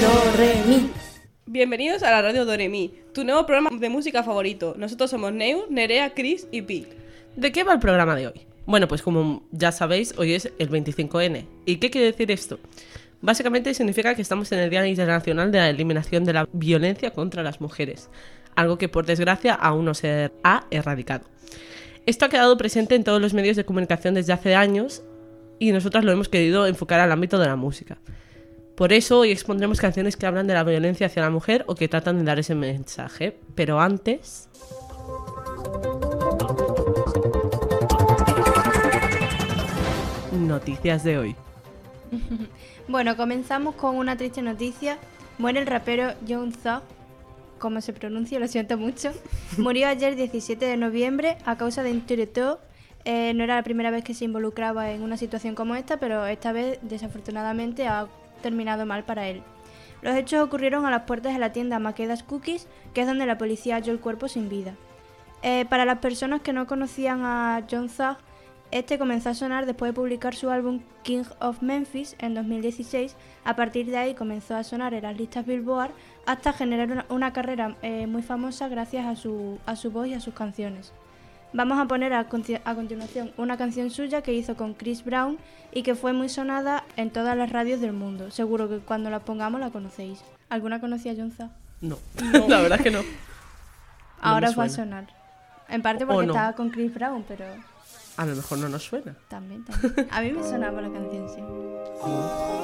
Do, re, mi. Bienvenidos a la radio Doremi, tu nuevo programa de música favorito. Nosotros somos Neu, Nerea, Chris y Pi. ¿De qué va el programa de hoy? Bueno, pues como ya sabéis, hoy es el 25N. ¿Y qué quiere decir esto? Básicamente significa que estamos en el Día Internacional de la Eliminación de la Violencia contra las Mujeres, algo que por desgracia aún no se ha erradicado. Esto ha quedado presente en todos los medios de comunicación desde hace años y nosotras lo hemos querido enfocar al ámbito de la música. Por eso hoy expondremos canciones que hablan de la violencia hacia la mujer o que tratan de dar ese mensaje. Pero antes... Noticias de hoy. Bueno, comenzamos con una triste noticia. Muere el rapero Young Thug, como se pronuncia, lo siento mucho. Murió ayer 17 de noviembre a causa de un tiroteo. Eh, no era la primera vez que se involucraba en una situación como esta, pero esta vez desafortunadamente ha terminado mal para él. Los hechos ocurrieron a las puertas de la tienda Maquedas Cookies, que es donde la policía halló el cuerpo sin vida. Eh, para las personas que no conocían a John Thug, este comenzó a sonar después de publicar su álbum King of Memphis en 2016. A partir de ahí comenzó a sonar en las listas Billboard hasta generar una, una carrera eh, muy famosa gracias a su, a su voz y a sus canciones. Vamos a poner a, conti- a continuación una canción suya que hizo con Chris Brown y que fue muy sonada en todas las radios del mundo. Seguro que cuando la pongamos la conocéis. ¿Alguna conocía a John Thug? No, la verdad es que no. Ahora os va a sonar. En parte porque no. estaba con Chris Brown, pero A lo mejor no nos suena. también, también. A mí me sonaba la canción, sí.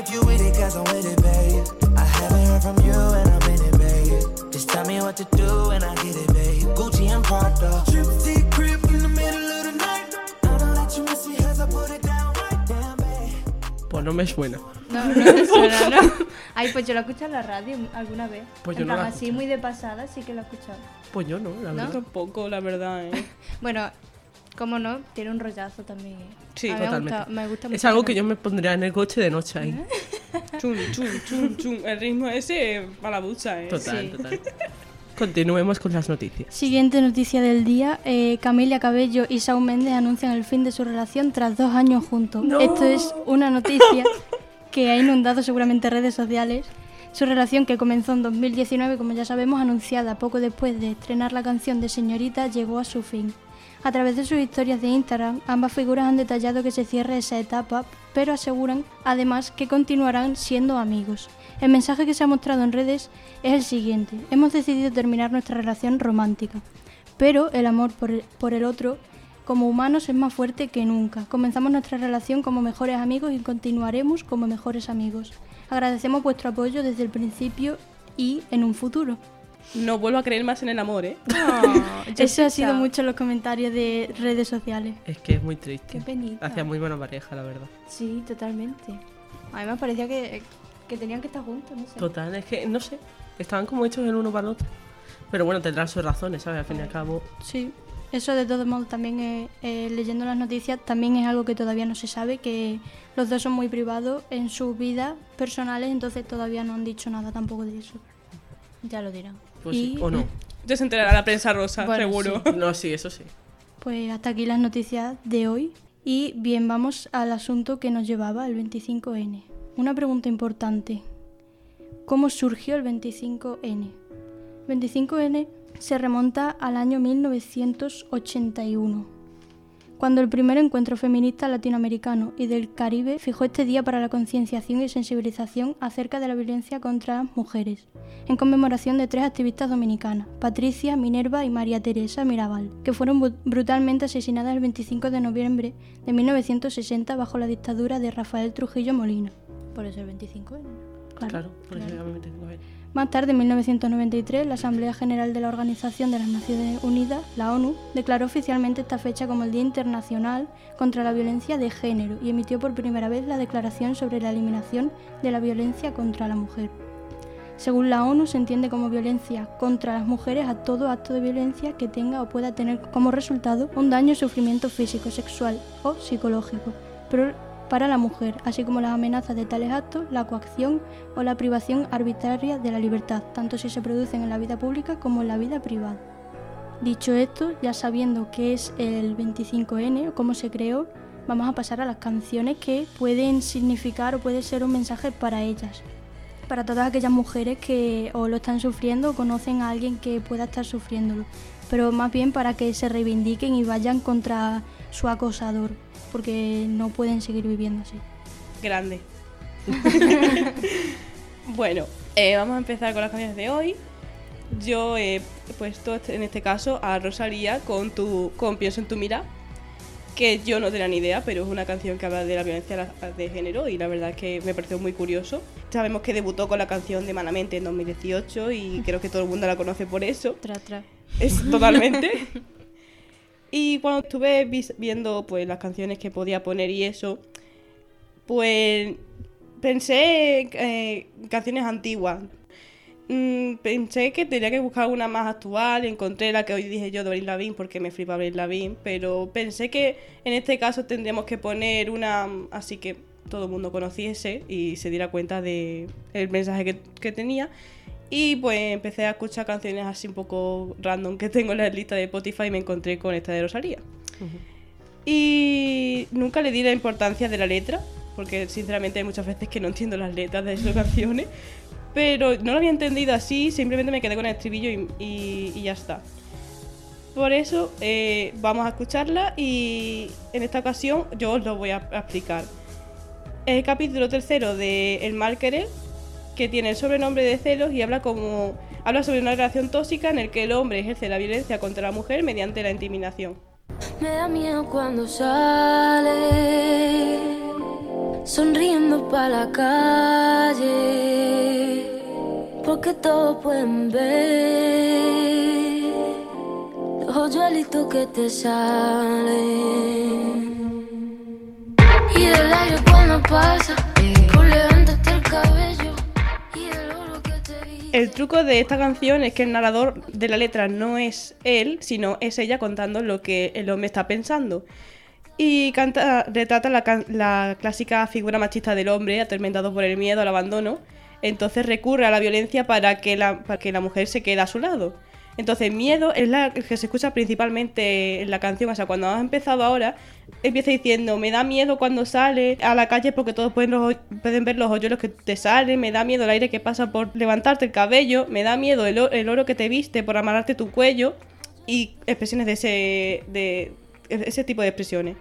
if you with it, cause I'm with it, babe. I haven't heard from you and I'm in it, babe. Just tell me what to do and I get it, babe. Gucci and Prada. Trip crib in the middle of the night. I don't let you miss me as I put it down right down, babe. Pues no me suena. No, no te suena, ¿no? Ay, pues yo lo he escuchado en la radio alguna vez. Pues yo en no plan, la he así muy de pasada, sí que lo he escuchado. Pues yo no, la verdad. Tampoco, la verdad, ¿eh? Bueno, cómo no, tiene un rollazo también. ¿eh? Sí, A mí me Totalmente. gusta, me gusta mucho. Es algo que yo me pondría en el coche de noche ahí. Chum, chum, chum, chum. El ritmo ese para la ducha, ¿eh? Total, Sí. total. Continuemos con las noticias. Siguiente noticia del día, eh, Camila Cabello y Shawn Mendes anuncian el fin de su relación tras dos años juntos. Esto es una noticia que ha inundado seguramente redes sociales. Su relación que comenzó en 2019, como ya sabemos, anunciada poco después de estrenar la canción de Señorita, llegó a su fin. A través de sus historias de Instagram, ambas figuras han detallado que se cierra esa etapa, pero aseguran además que continuarán siendo amigos. El mensaje que se ha mostrado en redes es el siguiente. Hemos decidido terminar nuestra relación romántica, pero el amor por el, por el otro como humanos es más fuerte que nunca. Comenzamos nuestra relación como mejores amigos y continuaremos como mejores amigos. Agradecemos vuestro apoyo desde el principio y en un futuro. No vuelvo a creer más en el amor, ¿eh? Eso ha sido mucho en los comentarios de redes sociales. Es que es muy triste. Qué penita. Hacía muy buena pareja, la verdad. Sí, totalmente. A mí me parecía que, que tenían que estar juntos, no sé. Total, es que, no sé, estaban como hechos el uno para el otro. Pero bueno, tendrán sus razones, ¿sabes? Al fin y al cabo. Sí, eso de todos modos también eh, eh, leyendo las noticias también es algo que todavía no se sabe, que los dos son muy privados en sus vidas personales, entonces todavía no han dicho nada tampoco de eso. Ya lo dirán. Pues sí, o no. Ya se enterará la prensa rosa, Bueno, seguro. No, sí, eso sí. Pues hasta aquí las noticias de hoy. Y bien, vamos al asunto que nos llevaba el 25N. Una pregunta importante. ¿Cómo surgió el 25N? 25N se remonta al año 1981, cuando el primer encuentro feminista latinoamericano y del Caribe fijó este día para la concienciación y sensibilización acerca de la violencia contra las mujeres, en conmemoración de tres activistas dominicanas, Patricia, Minerva y María Teresa Mirabal, que fueron brutalmente asesinadas el 25 de noviembre de 1960 bajo la dictadura de Rafael Trujillo Molina. Por eso el 25 ¿eh? Claro. Por eso el- Más tarde, en 1993, la Asamblea General de la Organización de las Naciones Unidas, la ONU, declaró oficialmente esta fecha como el Día Internacional contra la Violencia de Género y emitió por primera vez la Declaración sobre la Eliminación de la Violencia contra la Mujer. Según la ONU se entiende como violencia contra las mujeres a todo acto de violencia que tenga o pueda tener como resultado un daño o sufrimiento físico, sexual o psicológico, pero para la mujer, así como las amenazas de tales actos, la coacción o la privación arbitraria de la libertad, tanto si se producen en la vida pública como en la vida privada. Dicho esto, ya sabiendo qué es el 25N o cómo se creó, vamos a pasar a las canciones que pueden significar o puede ser un mensaje para ellas. Para todas aquellas mujeres que o lo están sufriendo o conocen a alguien que pueda estar sufriéndolo. Pero más bien para que se reivindiquen y vayan contra su acosador, porque no pueden seguir viviendo así. Grande. bueno, eh, vamos a empezar con las canciones de hoy. Yo he puesto este- en este caso a Rosalía con tu con Pienso en tu mira, que yo no tenía ni idea, pero es una canción que habla de la violencia de género y la verdad es que me pareció muy curioso. Sabemos que debutó con la canción de Manamente en 2018 y creo que todo el mundo la conoce por eso. Tra, tra. Es totalmente. y cuando estuve viendo pues las canciones que podía poner y eso, pues pensé eh, canciones antiguas. Mm, pensé que tenía que buscar una más actual, encontré la que hoy dije yo de Avril Lavigne porque me flipa Avril Lavigne, pero pensé que en este caso tendríamos que poner una así que todo el mundo conociese y se diera cuenta de mensaje que, que tenía. Y pues empecé a escuchar canciones así un poco random que tengo en la lista de Spotify y me encontré con esta de Rosalía. Y nunca le di la importancia de la letra, porque sinceramente hay muchas veces que no entiendo las letras de esas canciones. Pero no lo había entendido así, simplemente me quedé con el estribillo y, y- y ya está. Por eso eh, vamos a escucharla y en esta ocasión yo os lo voy a, a explicar. El capítulo tercero de El mal querer, que tiene el sobrenombre de celos y habla como habla sobre una relación tóxica en el que el hombre ejerce la violencia contra la mujer mediante la intimidación. Me da miedo cuando sale sonriendo para la calle, porque todos pueden ver los hoyuelitos que te salen. Y del aire cuando pasa, por levantarte el cabello El truco de esta canción es que el narrador de la letra no es él, sino es ella contando lo que el hombre está pensando. Y canta, retrata la, clásica figura machista del hombre, atormentado por el miedo al abandono. Entonces recurre a la violencia para que la mujer se quede a su lado. Entonces, miedo es la que se escucha principalmente en la canción. O sea, cuando has empezado ahora, empieza diciendo: Me da miedo cuando sale a la calle porque todos pueden, los pueden ver los hoyuelos que te salen. Me da miedo el aire que pasa por levantarte el cabello. Me da miedo el, el oro que te viste por amarrarte tu cuello. Y expresiones de ese, de ese tipo de expresiones.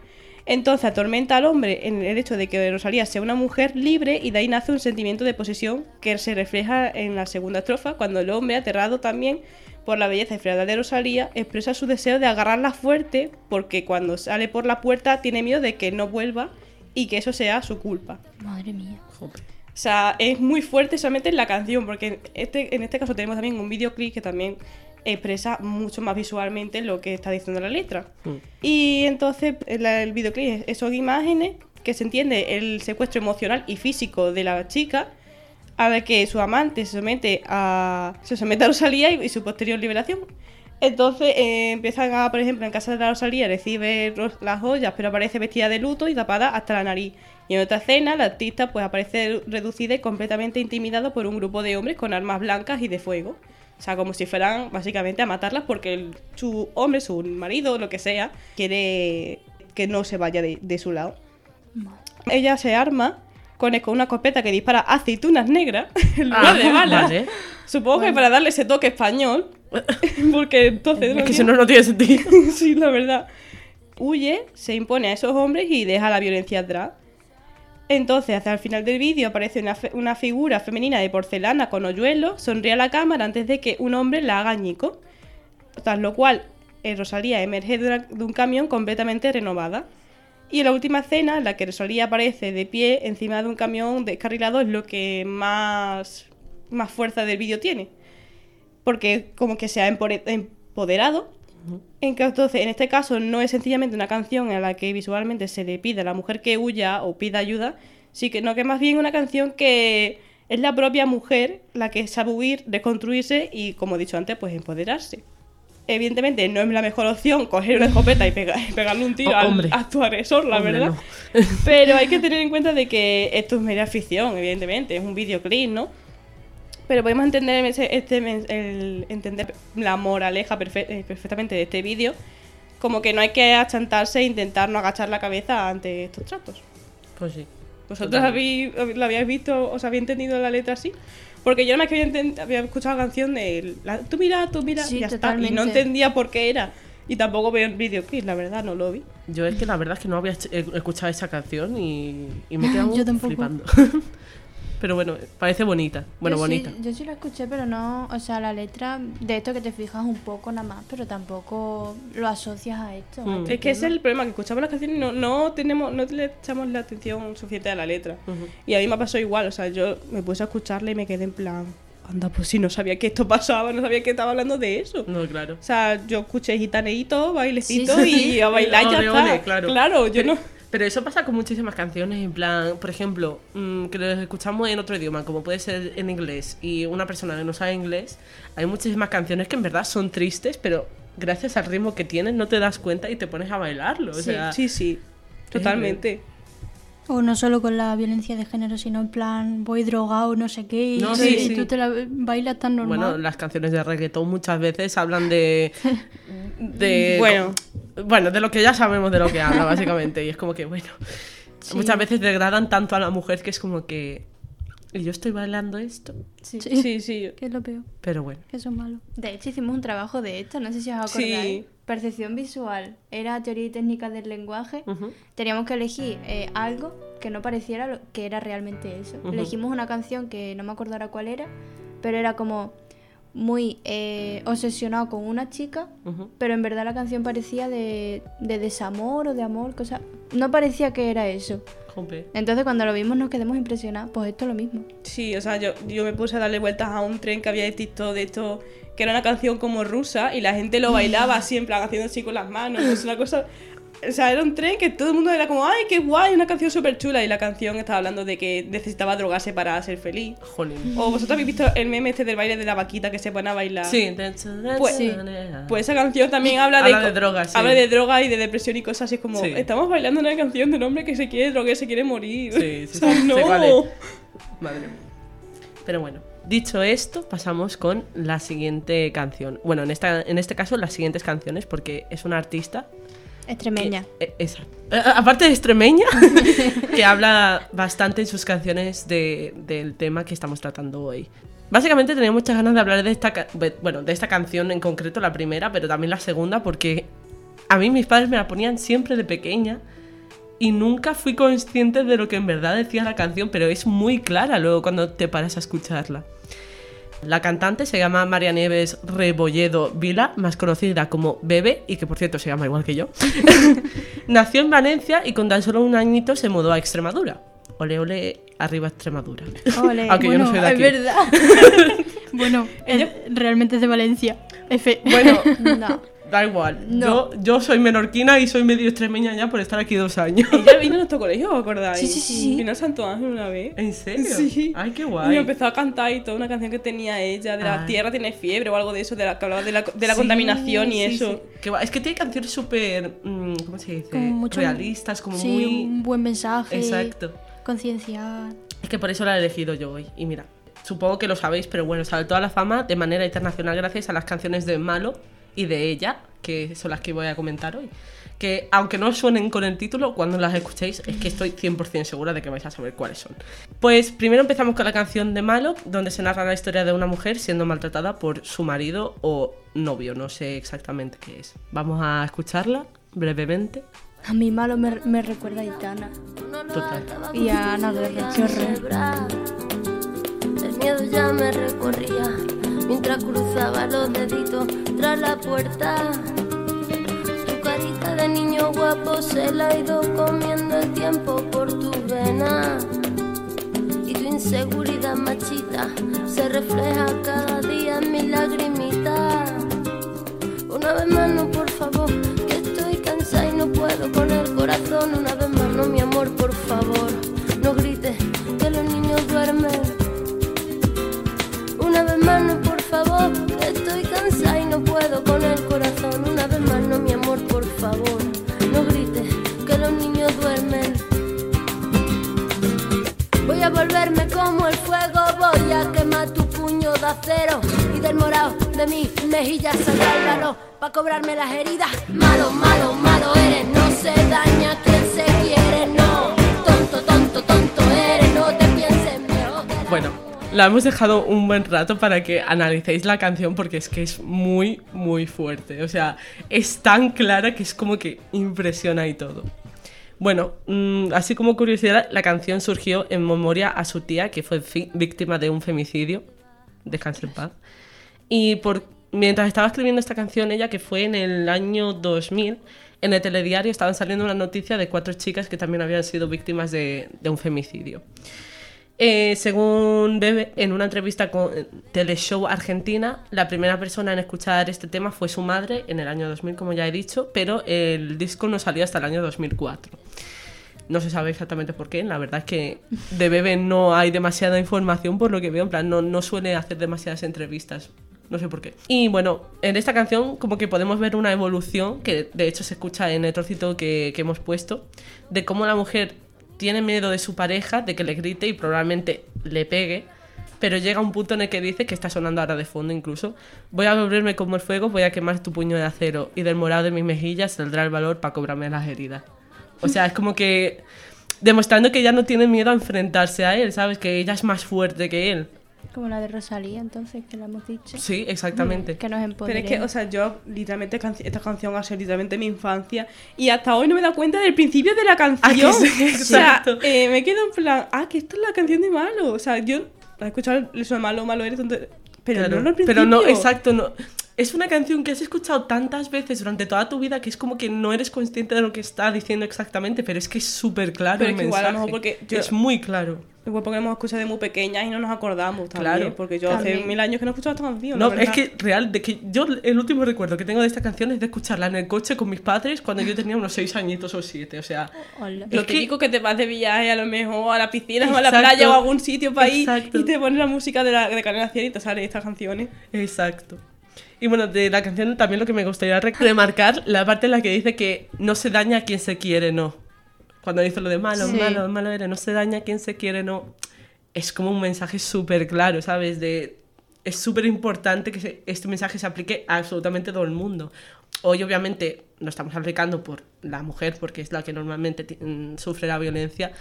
Entonces atormenta al hombre en el hecho de que Rosalía sea una mujer libre y de ahí nace un sentimiento de posesión que se refleja en la segunda estrofa cuando el hombre, aterrado también por la belleza y frialdad de Rosalía, expresa su deseo de agarrarla fuerte porque cuando sale por la puerta tiene miedo de que no vuelva y que eso sea su culpa. Madre mía. Jope. O sea, es muy fuerte solamente en la canción, porque este, en este caso tenemos también un videoclip que también expresa mucho más visualmente lo que está diciendo la letra. Mm. Y entonces el, el videoclip es- son imágenes que se entiende el secuestro emocional y físico de la chica a la que su amante se somete a, se somete a Rosalía y, y su posterior liberación. Entonces eh, empiezan a, por ejemplo, en casa de la Rosalía recibe las joyas, pero aparece vestida de luto y tapada hasta la nariz. Y en otra escena, la artista pues aparece reducida y completamente intimidada por un grupo de hombres con armas blancas y de fuego. O sea, como si fueran básicamente a matarlas porque el- su hombre, su marido, lo que sea, quiere que no se vaya de, de su lado. Ella se arma con, con una escopeta que dispara aceitunas negras en lugar de Ah, balas. vale. Supongo que para darle ese toque español. porque entonces. Es que si no, no tiene sentido. sí, la verdad. Huye, se impone a esos hombres y deja la violencia atrás. Entonces, el final del vídeo aparece una, figura femenina de porcelana con hoyuelos, sonríe a la cámara antes de que un hombre la haga añico. Tras lo cual, eh, Rosalía emerge de, un camión completamente renovada. Y en la última escena, en la que Rosalía aparece de pie encima de un camión descarrilado, es lo que más, más fuerza del vídeo tiene. Porque como que se ha empoderado. En que, entonces, en este caso, no es sencillamente una canción en la que visualmente se le pide a la mujer que huya o pida ayuda, sino que más bien una canción que es la propia mujer la que sabe huir, desconstruirse y, como he dicho antes, pues empoderarse. Evidentemente no es la mejor opción coger una escopeta y, pega- y pegarle un tiro Oh, al, hombre. a tu agresor, la Hombre, verdad. no. Pero hay que tener en cuenta de que esto es mera ficción, evidentemente, es un videoclip, ¿no? Pero podemos entender, ese- este, el- entender la moraleja perfe- eh, perfectamente de este vídeo, como que no hay que achantarse e intentar no agachar la cabeza ante estos tratos. Pues sí. ¿Vosotros Totalmente. habéis, la habíais visto, os habéis entendido la letra así? Porque yo nada más que había, había escuchado la canción de la- tú mira, tú mira, Sí, y ya está. Y no totalmente. entendía por qué era. Y tampoco veo el videoclip, la verdad, no lo vi. Yo es que la verdad es que no había eh, escuchado esa canción y, y me he quedado flipando. Pero bueno, parece bonita. Bueno, yo bonita. Sí, yo sí la escuché, pero no, o sea, la letra de esto que te fijas un poco nada más, pero tampoco lo asocias a esto. a Mm. este Es que ese es el problema, que escuchamos las canciones y no, no tenemos, no le echamos la atención suficiente a la letra. Y a mí me pasó igual, o sea, yo me puse a escucharla y me quedé en plan, anda, pues si no sabía que esto pasaba, no sabía que estaba hablando de eso. No, claro. O sea, yo escuché gitaneíto, bailecito Sí, sí, y a bailar y ya Ole, está. ole, claro. claro, yo no... Pero eso pasa con muchísimas canciones, en plan, por ejemplo, mm, que los escuchamos en otro idioma, como puede ser en inglés, y una persona que no sabe inglés, hay muchísimas canciones que en verdad son tristes, pero gracias al ritmo que tienen no te das cuenta y te pones a bailarlo. O Sí, sea, sí, sí, totalmente. O no solo con la violencia de género, sino en plan, voy drogado, no sé qué, y, No, tú- sí, y sí. tú te la bailas tan normal. Bueno, las canciones de reggaetón muchas veces hablan de. de Bueno. Bueno, de lo que ya sabemos de lo que habla, básicamente. Y es como que, bueno. Muchas veces degradan tanto a la mujer que es como que. Y yo estoy bailando esto. Sí. Sí. Sí, sí. Que es lo peor, Pero bueno. que eso es malo. De hecho, hicimos un trabajo de esto, no sé si os acordáis. Sí. Percepción visual era teoría y técnica del lenguaje. Teníamos que elegir eh, algo que no pareciera lo que era realmente eso. Elegimos una canción que no me acuerdo ahora cuál era, pero era como muy eh, obsesionado con una chica, pero en verdad la canción parecía de, de desamor o de amor, cosa... No parecía que era eso. Jope. Entonces cuando lo vimos nos quedamos impresionados, pues esto es lo mismo. Sí, o sea, yo, yo me puse a darle vueltas a un tren que había de TikTok de esto, que era una canción como rusa y la gente lo bailaba plan, haciendo así con las manos. Es una cosa. O sea, era un tren que todo el mundo era como, ¡ay, qué guay! Una canción súper chula. Y la canción estaba hablando de que necesitaba drogarse para ser feliz. Jolín. O vosotros habéis visto el meme este del baile de la vaquita que se pone a bailar. Sí, Pues- sí. Pues esa canción también habla de, Habla de drogas, sí. Habla de droga y de depresión y cosas así. Es como, Sí. estamos bailando una canción de un hombre que se quiere drogar, se quiere morir. Sí, sí, O sea, sí, no. es. Madre mía. Pero bueno, dicho esto, pasamos con la siguiente canción. Bueno, en, esta, en este caso, las siguientes canciones, porque es una artista Extremeña. Eh, Aparte de extremeña, que habla bastante en sus canciones de- del tema que estamos tratando hoy. Básicamente tenía muchas ganas de hablar de esta, bueno, de esta canción en concreto, la primera, pero también la segunda, porque a mí mis padres me la ponían siempre de pequeña y nunca fui consciente de lo que en verdad decía la canción, pero es muy clara luego cuando te paras a escucharla. La cantante se llama María Nieves Rebolledo Vila, más conocida como Bebe, y que por cierto se llama igual que yo. Nació en Valencia y con tan solo un añito se mudó a Extremadura. Ole, ole, arriba Extremadura. Ole. Aunque yo no soy de aquí. Es verdad. Bueno, es- realmente es de Valencia. F. Bueno, no. Da igual. No. Yo, yo soy menorquina y soy medio extremeña ya por estar aquí dos años. Ella vino a nuestro colegio, ¿os acordáis? Sí, sí, sí, sí. Vino a Santo Ángel una vez. ¿En serio? Sí. Ay, qué Y guay. empezó a cantar y toda una canción que tenía ella, de la Ay. tierra tiene fiebre o algo de eso, de la, que hablaba de la, de la Sí, contaminación y sí, eso. sí. Qué guay. Es que tiene canciones súper, mm, ¿cómo se dice? Como mucho- Realistas, como sí, muy... un buen mensaje. Exacto. Concienciar. Es que por eso la he elegido yo hoy. Y mira, supongo que lo sabéis, pero bueno, saltó a la fama de manera internacional gracias a las canciones de Malo y de ella, que son las que voy a comentar hoy. Que aunque no suenen con el título, cuando las escuchéis es que estoy 100% segura de que vais a saber cuáles son. Pues primero empezamos con la canción de Malo, donde se narra la historia de una mujer siendo maltratada por su marido o novio, no sé exactamente qué es. Vamos a escucharla brevemente. A mi malo me, me recuerda a Itana. Total. Y a Ana qué horror. El miedo ya me recorría mientras cruzaba los deditos tras la puerta. Tu carita de niño guapo se la ha ido comiendo el tiempo por tu vena. Y tu inseguridad machita se refleja cada día en mi lagrimita. Una vez más, no, por favor, que estoy cansada y no puedo con el corazón. Una vez más, no, mi amor, por favor, de mis mejillas para cobrarme las heridas. Malo, malo, malo eres, no se daña quien se quiere, no. Tonto, tonto, tonto eres, no te pienses mejor. Bueno, la hemos dejado un buen rato para que analicéis la canción porque es que es muy, muy fuerte. O sea, es tan clara que es como que impresiona y todo. Bueno, mm, así como curiosidad, la canción surgió en memoria a su tía, que fue víctima de un femicidio. Descanse en paz. Y mientras estaba escribiendo esta canción, ella, que fue en el año 2000, en el telediario estaban saliendo una noticia de cuatro chicas que también habían sido víctimas de, un femicidio. Eh, según Bebe, en una entrevista con Teleshow Argentina, la primera persona en escuchar este tema fue su madre en el año 2000, como ya he dicho, pero el disco no salió hasta el año 2004. No se sabe exactamente por qué, la verdad es que de Bebe no hay demasiada información por lo que veo, en plan, no, no suele hacer demasiadas entrevistas, no sé por qué. Y bueno, en esta canción como que podemos ver una evolución, que de hecho se escucha en el trocito que, que hemos puesto, de cómo la mujer tiene miedo de su pareja, de que le grite y probablemente le pegue, pero llega un punto en el que dice, que está sonando ahora de fondo incluso, voy a volverme como el fuego, voy a quemar tu puño de acero y del morado de mis mejillas saldrá el valor para cobrarme las heridas. O sea, es como que demostrando que ella no tiene miedo a enfrentarse a él, ¿sabes? Que ella es más fuerte que él. Como la de Rosalía, entonces, que la hemos dicho. Sí, exactamente. Que nos Pero empodere. es que, o sea, yo literalmente canci- esta canción ha sido literalmente mi infancia y hasta hoy no me he dado cuenta del principio de la canción. sí? o sea, eh, me quedo en plan, ah, que esta es la canción de Malo. O sea, yo he escuchado eso de Malo, Malo eres, tonto- pero Claro, no al principio. pero no, exacto, no. Es una canción que has escuchado tantas veces durante toda tu vida que es como que no eres consciente de lo que está diciendo exactamente, pero es que es súper claro Pero el es que igual, a lo mensaje. mejor porque yo- Es muy claro. Igual porque hemos escuchado de muy pequeñas y no nos acordamos también. Claro. Porque yo hace También. mil años que no he escuchado esta canción. No, la es que real, de que yo el último recuerdo que tengo de esta canción es de escucharla en el coche con mis padres cuando yo tenía unos 6 añitos o 7, o sea, Hola. Lo es que- típico que te vas de viaje a lo mejor a la piscina o a la Exacto. playa o a algún sitio para ir Exacto. y te pones la música de, la, de Canela 100 y te salen estas canciones. Exacto. Y bueno, de la canción también lo que me gustaría re- remarcar, la parte en la que dice que no se daña a quien se quiere, no. Cuando dice lo de malo, Sí. malo, malo no se daña a quien se quiere, no. Es como un mensaje súper claro, ¿sabes? De, es súper importante que se- este mensaje se aplique a absolutamente todo el mundo. Hoy obviamente lo estamos aplicando por la mujer, porque es la que normalmente mm, sufre la violencia,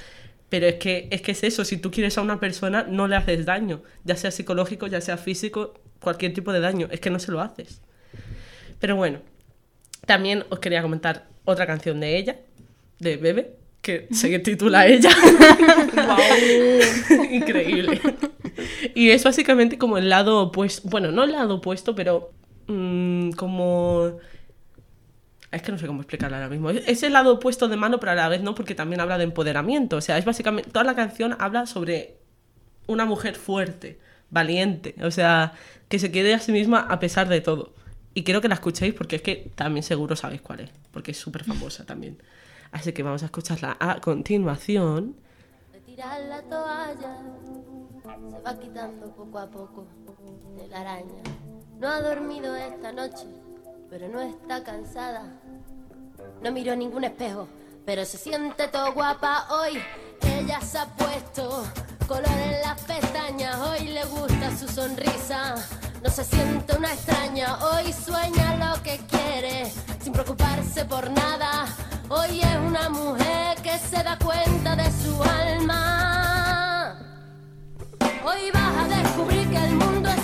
pero es que, es que es eso, si tú quieres a una persona no le haces daño, ya sea psicológico, ya sea físico, cualquier tipo de daño, es que no se lo haces. Pero bueno, también os quería comentar otra canción de ella, de Bebe, que se titula Ella. Increíble. Y es básicamente como el lado opuesto, bueno, no el lado opuesto, pero mm, como... Es que no sé cómo explicarlo ahora mismo. Es el lado opuesto de mano, pero a la vez no, porque también habla de empoderamiento. O sea, es básicamente... Toda la canción habla sobre una mujer fuerte, valiente, o sea, que se quiere a sí misma a pesar de todo. Y quiero que la escuchéis porque es que también seguro sabéis cuál es, porque es súper famosa también. Así que vamos a escucharla a continuación. De tirar la toalla se va quitando poco a poco de la araña. No ha dormido esta noche, pero no está cansada. No miró ningún espejo, pero se siente todo guapa hoy. Ella se ha puesto color en las pestañas, hoy le gusta su sonrisa. No se siente una extraña, hoy sueña lo que quiere, sin preocuparse por nada. Hoy es una mujer que se da cuenta de su alma. Hoy vas a descubrir que el mundo es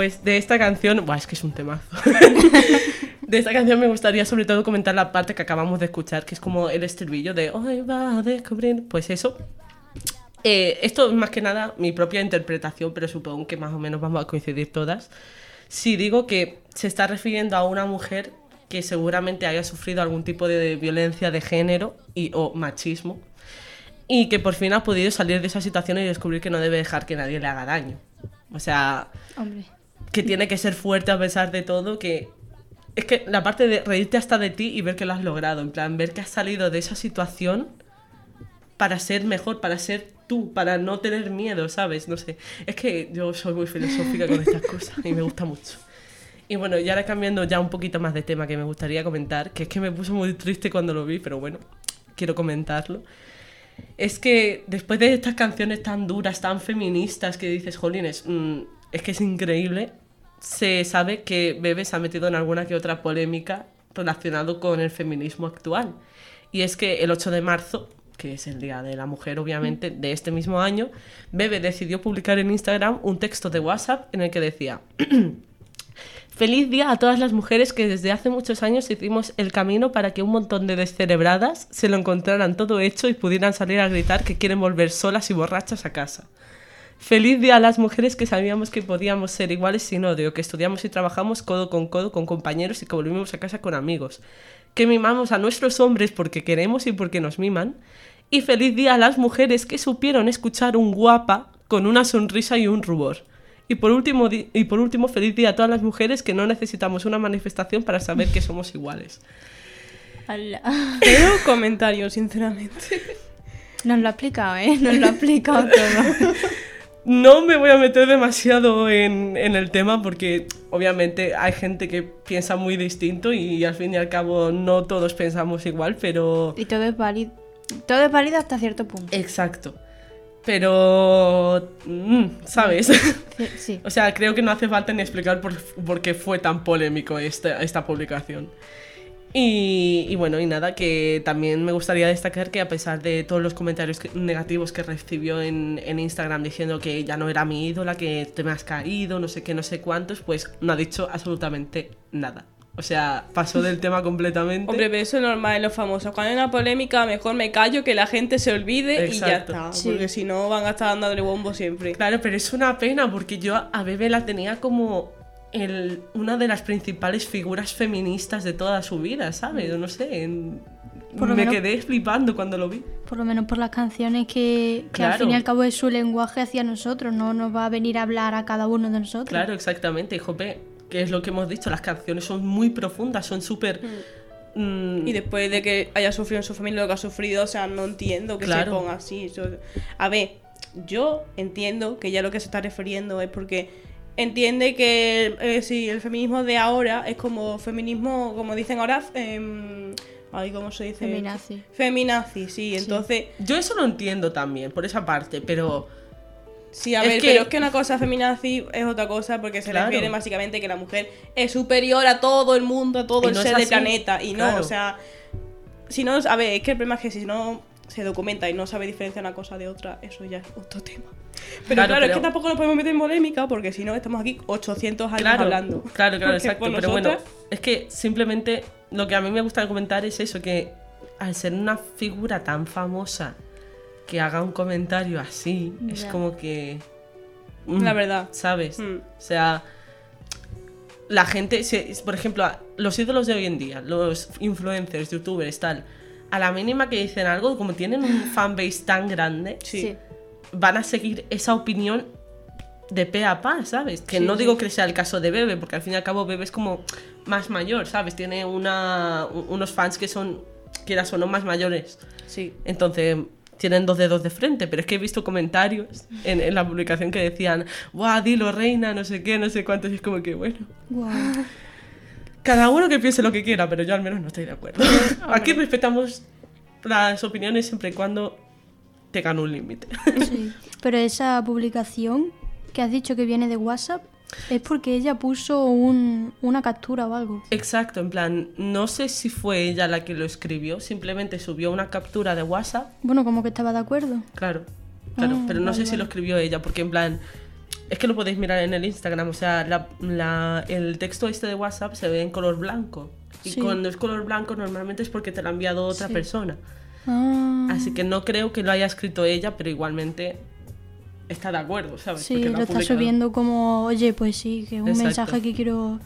pues de esta canción, buah, es que es un temazo. de esta canción me gustaría sobre todo comentar la parte que acabamos de escuchar, que es como el estribillo de hoy va a descubrir, pues eso. Eh, esto es más que nada mi propia interpretación, pero supongo que más o menos vamos a coincidir todas. Si digo que se está refiriendo a una mujer que seguramente haya sufrido algún tipo de violencia de género y, o machismo y que por fin ha podido salir de esa situación y descubrir que no debe dejar que nadie le haga daño. O sea, Hombre. Que tiene que ser fuerte a pesar de todo, que es que la parte de reírte hasta de ti y ver que lo has logrado, en plan, ver que has salido de esa situación para ser mejor, para ser tú, para no tener miedo, ¿sabes? No sé, es que yo soy muy filosófica con estas cosas y me gusta mucho. Y bueno, y ahora cambiando ya un poquito más de tema que me gustaría comentar, que es que me puso muy triste cuando lo vi, pero bueno, quiero comentarlo. Es que después de estas canciones tan duras, tan feministas, que dices, jolines, mm, es que es increíble, se sabe que Bebe se ha metido en alguna que otra polémica relacionado con el feminismo actual. Y es que el 8 de marzo, que es el Día de la Mujer, obviamente, de este mismo año, Bebe decidió publicar en Instagram un texto de WhatsApp en el que decía... Feliz día a todas las mujeres que desde hace muchos años hicimos el camino para que un montón de descerebradas se lo encontraran todo hecho y pudieran salir a gritar que quieren volver solas y borrachas a casa. Feliz día a las mujeres que sabíamos que podíamos ser iguales sin odio, que estudiamos y trabajamos codo con codo con compañeros y que volvimos a casa con amigos, que mimamos a nuestros hombres porque queremos y porque nos miman. Y feliz día a las mujeres que supieron escuchar un guapa con una sonrisa y un rubor. Y por, último, y por último, feliz día a todas las mujeres que no necesitamos una manifestación para saber que somos iguales. Ala. Pero comentario, sinceramente. Nos lo ha explicado, ¿eh? Nos lo ha explicado todo. No me voy a meter demasiado en, en el tema porque obviamente hay gente que piensa muy distinto y al fin y al cabo no todos pensamos igual, pero... Y todo es válido. Todo es válido hasta cierto punto. Exacto. Pero... mm, ¿Sabes? Sí, sí. o sea, creo que no hace falta ni explicar por, por qué fue tan polémico esta, esta publicación. Y, y bueno, y nada, que también me gustaría destacar que a pesar de todos los comentarios que- negativos que recibió en, en Instagram diciendo que ya no era mi ídola, que te me has caído, no sé qué, no sé cuántos, pues no ha dicho absolutamente nada. O sea, pasó del tema completamente. Hombre, pero eso es normal en los famosos. Cuando hay una polémica, mejor me callo, que la gente se olvide y ya está. Sí. Porque si no, van a estar dándole bombo siempre. Claro, pero es una pena porque yo a Bebe la tenía como el, una de las principales figuras feministas de toda su vida, ¿sabes? No sé, en- Por lo me menos- quedé flipando cuando lo vi. Por lo menos por las canciones que, que al Claro. fin y al cabo es su lenguaje hacia nosotros, no nos va a venir a hablar a cada uno de nosotros. Claro, exactamente. Y jope, que es lo que hemos dicho, las canciones son muy profundas, son súper... mm, Y después de que haya sufrido en su familia lo que ha sufrido, o sea, no entiendo que Claro. se ponga así. Eso- A ver, yo entiendo que ya lo que se está refiriendo es porque entiende que eh, sí, el feminismo de ahora es como feminismo, como dicen ahora, em, ay, ¿cómo se dice? Feminazi. Feminazi, sí. Entonces, Yo eso lo entiendo también, por esa parte, pero... sí, a Es ver, que- pero es que una cosa feminazi es otra cosa porque se Claro. refiere básicamente que la mujer es superior a todo el mundo, a todo Y el no ser del planeta. Y no, o sea, si no, a ver, es que el problema es que si no se documenta y no sabe diferenciar una cosa de otra, eso ya es otro tema. Pero Claro, claro, es que tampoco nos podemos meter en polémica porque si no estamos aquí 800 años Claro, hablando. claro, claro, Porque exacto. Pero bueno, es que simplemente lo que a mí me gusta comentar es eso, que al ser una figura tan famosa que haga un comentario así, es como que... mm, La verdad. ¿Sabes? Mm. O sea, la gente, se- por ejemplo, los ídolos de hoy en día, los influencers, youtubers, tal, a la mínima que dicen algo, como tienen un fanbase tan grande, Sí. Van a seguir esa opinión de pe a pa, ¿sabes? Que Sí, no digo sí. que sea el caso de Bebe, porque al fin y al cabo Bebe es como más mayor, ¿sabes? Tiene una, unos fans que son, quieras o no, más mayores. Sí. Entonces tienen dos dedos de frente, pero es que he visto comentarios en, en la publicación que decían, ¡guau, dilo, reina! No sé qué, no sé cuántos, y es como que, bueno, Guau. cada uno que piense lo que quiera, pero yo al menos no estoy de acuerdo. Aquí respetamos las opiniones siempre y cuando tengan un límite. Sí. Pero esa publicación que has dicho que viene de WhatsApp es porque ella puso un- una captura o algo. Exacto, en plan, no sé si fue ella la que lo escribió, simplemente subió una captura de WhatsApp, Bueno, como que estaba de acuerdo. claro, claro, Ah, pero no vale, sé si lo escribió ella, porque en plan, es que lo podéis mirar en el Instagram, o sea, la- la- el texto este de WhatsApp se ve en color blanco, y Sí. cuando es color blanco normalmente es porque te lo ha enviado otra Sí. persona, Ah, así que no creo que lo haya escrito ella, pero igualmente está de acuerdo, ¿sabes? sí, lo ha está subiendo como, oye, pues sí, que es un Exacto. mensaje que quiero...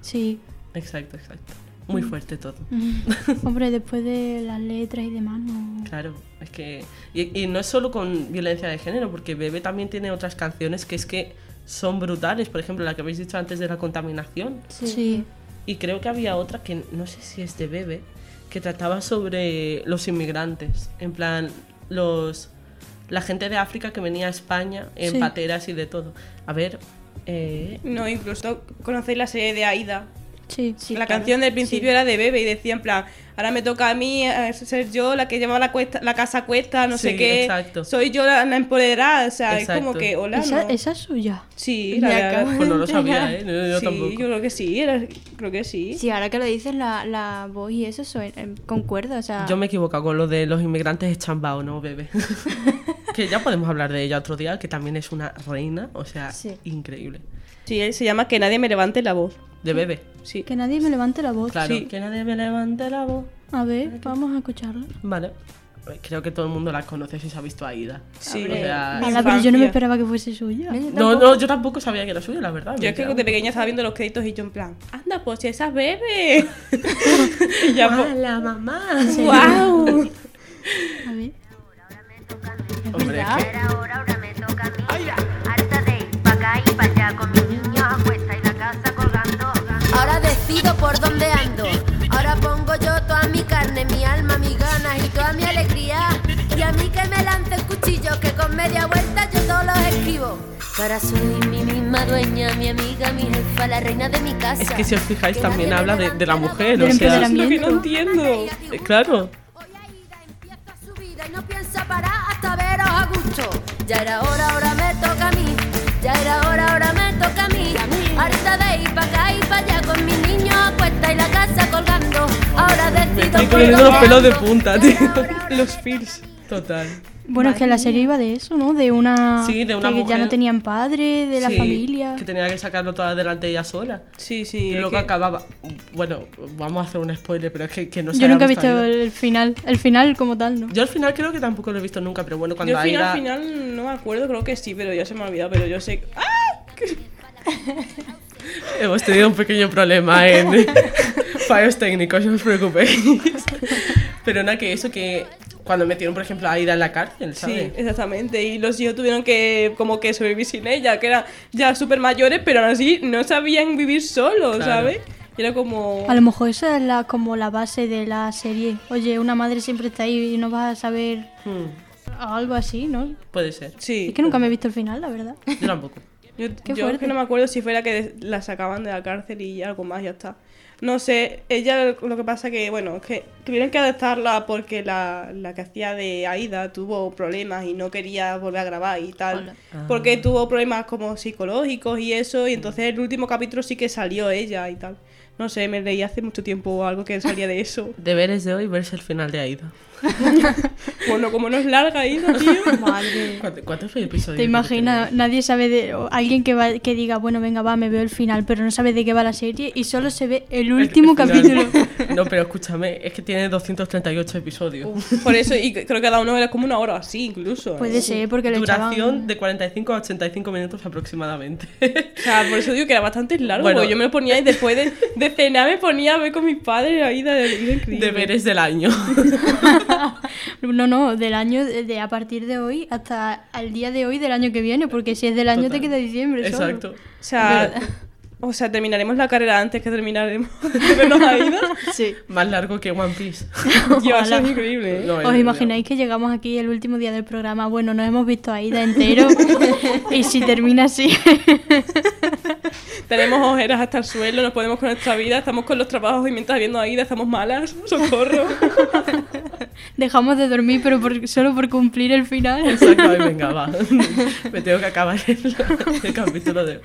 Sí. Exacto, exacto. Muy fuerte todo. Hombre, después de las letras y demás, no... Claro, es que. Y, y no es solo con violencia de género, porque Bebe también tiene otras canciones que es que son brutales. Por ejemplo, la que habéis dicho antes de la contaminación. Sí. Y creo que había otra que no sé si es de Bebe, que trataba sobre los inmigrantes. En plan, los la gente de África que venía a España en Sí. pateras y de todo. A ver, eh, No, incluso conocéis la serie de Aida. Sí. la canción del principio era de Bebe y decía en plan, ahora me toca a mí eh, ser yo la que lleva la, cuesta, la casa a cuesta, no sé Sí, qué. exacto. Soy yo la, la empoderada, o sea, es como que, hola, Esa, ¿no? esa es suya. Sí, Me la acabo pues no lo sabía. ¿eh? No, yo sí, tampoco. yo creo que sí, era- creo que sí. Sí, ahora que lo dices, la, la voz y eso suena, eh, concuerda, o sea... Yo me he equivocado con lo de los inmigrantes es chambao, ¿no, Bebe? que ya podemos hablar de ella otro día, que también es una reina, o sea, Sí. increíble. Sí, él se llama Que nadie me levante la voz. De Bebe, Sí. Que nadie me levante la voz. claro. Sí. Que nadie me levante la voz. A ver, vamos a escucharla. Vale. Creo que todo el mundo la conoce si se ha visto a Ida. Sí. O sea, Mi Ala, pero yo no me esperaba que fuese suya. No, no, yo tampoco sabía que era suya, la verdad. Yo es que de pequeña estaba viendo los créditos y yo en plan, anda, pues esa es Bebe. y ya, poco- pues, ¡Hala, mamá! ¡Wow! A ver. Hombre, ahora me toca a mí. Decido por dónde ando. Ahora pongo yo toda mi carne, mi alma, mis ganas y toda mi alegría. Y a mí que me lance el cuchillo, que con media vuelta yo todos los esquivo. Que ahora soy mi misma dueña, mi amiga, mi jefa, la reina de mi casa. es que si os fijáis Que también habla de, de la mujer, o sea... Es lo que no entiendo. eh, Claro. Hoy Aida empieza su vida y no piensa parar hasta veros a gusto. Ya era hora, ahora me toca a mí. Ya era hora, ahora me toca a mí. Harta de ir pa' acá y pa' allá con mis niños a cuesta y la casa colgando. Ahora Me decido estoy por poniendo los pelos de punta, Ya tío. era Los feels. Total. Bueno, es que la serie iba de eso, ¿no? De una. Sí, de una que ya mujer. no tenían padre, de la Sí, familia. Que tenía que sacarlo todo adelante ella sola. Sí, sí. Y luego que- acababa. Bueno, vamos a hacer un spoiler, pero es que, que no se Yo nunca he visto el final. El final como tal, ¿no? Yo al final creo que tampoco lo he visto nunca, pero bueno, cuando Yo al final, al final no me acuerdo, creo que sí, pero ya se me ha olvidado, pero yo sé... ¡Ah! Hemos tenido un pequeño problema en fallos técnicos, no os preocupéis. Pero nada, que eso que cuando metieron, por ejemplo, a Aida en la cárcel, Sí, ¿sabes? exactamente. Y los hijos tuvieron que como que sobrevivir sin ella, que eran ya súper mayores, pero aún así no sabían vivir solos, Claro. ¿sabes? Era como... A lo mejor esa es la, como la base de la serie. Oye, una madre siempre está ahí y no vas a saber Hmm, algo así, ¿no? puede ser. Sí. Es que nunca me he visto el final, la verdad. Yo tampoco. Yo, Qué yo fuerte. no me acuerdo si fuera que la sacaban de la cárcel y algo más, ya está. No sé, ella lo que pasa que, bueno, es que tuvieron que adaptarla porque la, la que hacía de Aida tuvo problemas y no quería volver a grabar y tal. Hola. Porque tuvo problemas como psicológicos y eso, y entonces el último capítulo sí que salió ella y tal. No sé, me leí hace mucho tiempo algo que salía de eso. Deberes de hoy verse el final de Aida. Bueno, como no es larga Aida, tío. Madre. ¿Cuántos, cuántos episodios? Te imaginas, nadie sabe de. alguien que, va, que diga, bueno, venga, va, me veo el final, pero no sabe de qué va la serie y solo se ve el El- último el capítulo. No, pero escúchame, es que tiene 238 episodios. Por eso, y creo que cada uno era como una hora así, incluso. ¿eh? Puede ser, porque le Duración echaban. de 45 a 85 minutos aproximadamente. O sea, por eso digo que era bastante largo, Bueno. yo me lo ponía y después de, de cenar me ponía a ver con mis padres ahí de, de increíble. Deberes del año. No, no, del año, de, de a partir de hoy hasta al día de hoy del año que viene, porque si es del año Total. te queda diciembre. solo. Exacto. O sea, o sea, terminaremos la carrera antes que terminaremos de vernos a Ida. Sí. Más largo que One Piece. Dios, eso es increíble, ¿eh? No, ¿Os es- imagináis que llegamos aquí el último día del programa? Bueno, nos hemos visto a Ida entero y si termina así. Tenemos ojeras hasta el suelo, nos podemos con nuestra vida, estamos con los trabajos y mientras viendo a Ida estamos malas. Socorro. Dejamos de dormir, pero por- solo por cumplir el final. Exacto, venga, va. Me tengo que acabar el, el capítulo de.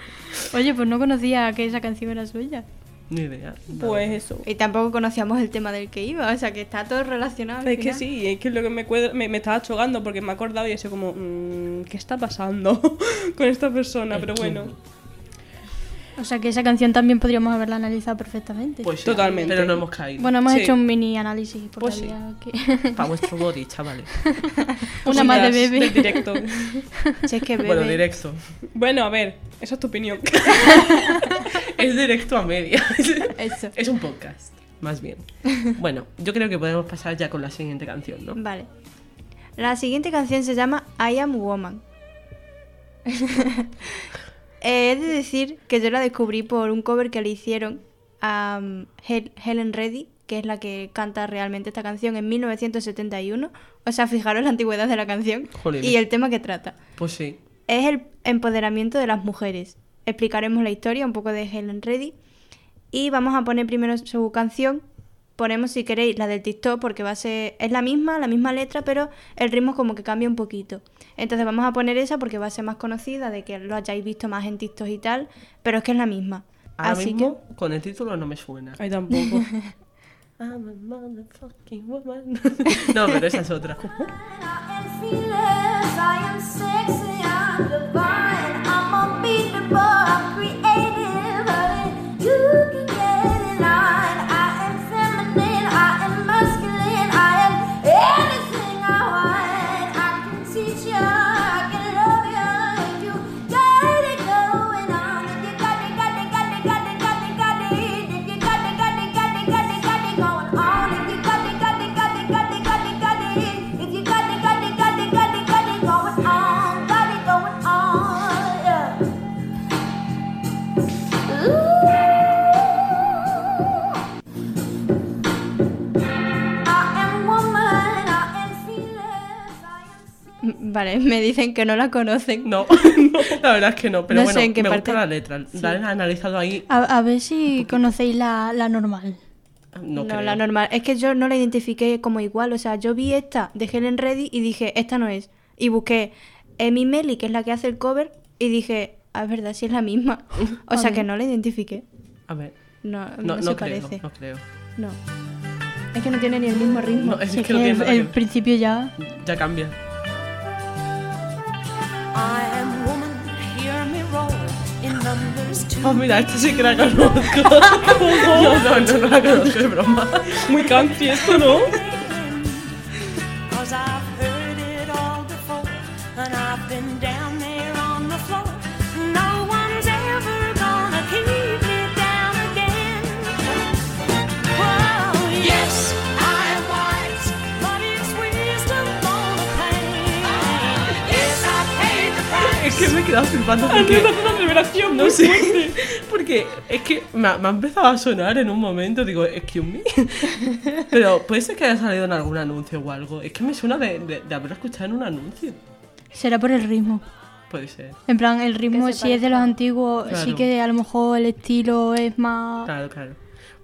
Oye, pues no conocía que esa canción era suya. Ni idea. Pues eso. Y tampoco conocíamos el tema del que iba, o sea que está todo relacionado. al Es que final. sí, es que lo que me, cuadra- me, me estaba chocando porque me he acordado y he sido como, mm, ¿qué está pasando con esta persona? Pero bueno, O sea que esa canción también podríamos haberla analizado perfectamente. Pues sí, Totalmente. Pero no hemos caído. bueno, hemos sí. hecho un mini análisis porque Pues sí. había que- Para vuestro body, chavales. una más de bebé. del directo. Si es que bebe. Bueno, directo. Bueno, a ver, esa es tu opinión. Es directo a media. Eso. Es un podcast, más bien. Bueno, yo creo que podemos pasar ya con la siguiente canción, ¿no? Vale. La siguiente canción se llama I Am Woman. Eh, he de decir que yo la descubrí por un cover que le hicieron a um, Hel- Helen Reddy, que es la que canta realmente esta canción en 1971. O sea, fijaros la antigüedad de la canción y el tema que trata. Pues sí. Es el empoderamiento de las mujeres. Explicaremos la historia un poco de Helen Reddy. Y vamos a poner primero su canción. Ponemos, si queréis, la del TikTok, porque va a ser. Es la misma, la misma letra, pero el ritmo como que cambia un poquito. Entonces vamos a poner esa porque va a ser más conocida, de que lo hayáis visto más en TikTok y tal. Pero es que es la misma. Ahora Así mismo, con el título no me suena. Ay, tampoco. I'm a motherfucking woman. no, pero esa es otra. Vale, me dicen que no la conocen. No, la verdad es que no. Pero No bueno, sé en qué me parte- gusta la letra. La he analizado ahí. A, a ver si conocéis la, la normal. No, No, creo. la normal. Es que yo no la identifiqué como igual. O sea, yo vi esta de Helen Reddy y dije, esta no es. Y busqué Emi Meli, que es la que hace el cover, y dije, ah, es verdad, sí es la misma. O sea, que no la identifiqué. A ver. No, no, No, no, se creo, parece. no creo. No. Es que no tiene ni el mismo ritmo. No, es Si es que no que tiene el, el principio ya. Ya cambia. Oh, mira, esta sí que la conozco. no, no, no, no la conozco, es broma. Muy country esto, ¿no? Que me he quedado flipando porque... hace una revelación No muy sé, fuerte. porque es que me ha, me ha empezado a sonar en un momento, digo, excuse me. Pero puede ser que haya salido en algún anuncio o algo. Es que me suena de, de, de haberlo escuchado en un anuncio. Será por el ritmo. Puede ser. En plan, el ritmo, si es de los antiguos, sí Claro. que a lo mejor el estilo es más. Claro, claro.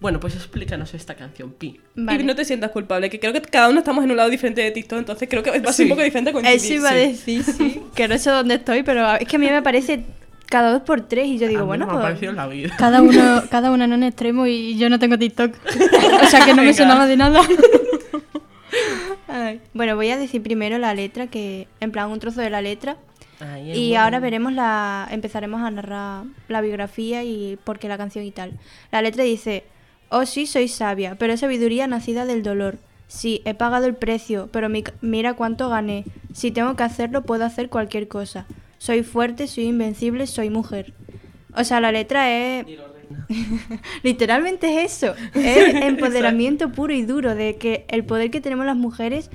Bueno, pues explícanos esta canción, Pi. Vale. Y no te sientas culpable, que creo que cada uno estamos en un lado diferente de TikTok, entonces creo que va a ser Sí. un poco diferente coincidir. Eso iba a decir, sí. Que no sé dónde estoy, pero es que a mí me parece cada dos por tres y yo digo, a mí bueno, no me ha pues... la vida. Cada uno, cada uno en un extremo y yo no tengo TikTok. o sea que no me Venga. sonaba de nada. Ay. Bueno, voy a decir primero la letra, que en plan un trozo de la letra. Ay, Y bueno. ahora veremos la. empezaremos a narrar la biografía y por qué la canción y tal. La letra dice: Oh, sí, soy sabia, pero es sabiduría nacida del dolor. Sí, he pagado el precio, pero mi- mira cuánto gané. Si tengo que hacerlo, puedo hacer cualquier cosa. Soy fuerte, soy invencible, soy mujer. O sea, la letra es. Literalmente es eso. Es empoderamiento puro y duro de que el poder que tenemos las mujeres